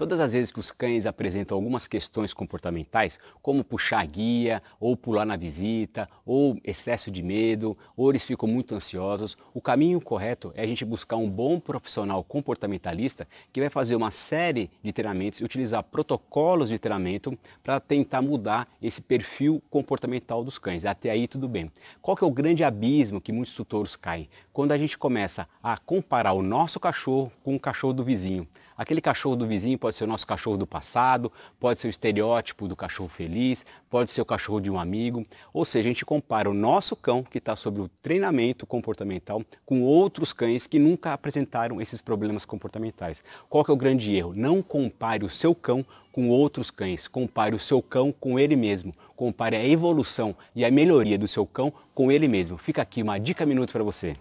Todas as vezes que os cães apresentam algumas questões comportamentais, como puxar a guia, ou pular na visita, ou excesso de medo, ou eles ficam muito ansiosos, o caminho correto é a gente buscar um bom profissional comportamentalista que vai fazer uma série de treinamentos e utilizar protocolos de treinamento para tentar mudar esse perfil comportamental dos cães. Até aí tudo bem. Qual que é o grande abismo que muitos tutores caem? Quando a gente começa a comparar o nosso cachorro com o cachorro do vizinho. Aquele cachorro do vizinho pode ser o nosso cachorro do passado, pode ser o estereótipo do cachorro feliz, pode ser o cachorro de um amigo. Ou seja, a gente compara o nosso cão, que está sob o treinamento comportamental, com outros cães que nunca apresentaram esses problemas comportamentais. Qual que é o grande erro? Não compare o seu cão com outros cães. Compare o seu cão com ele mesmo. Compare a evolução e a melhoria do seu cão com ele mesmo. Fica aqui uma dica minuto para você.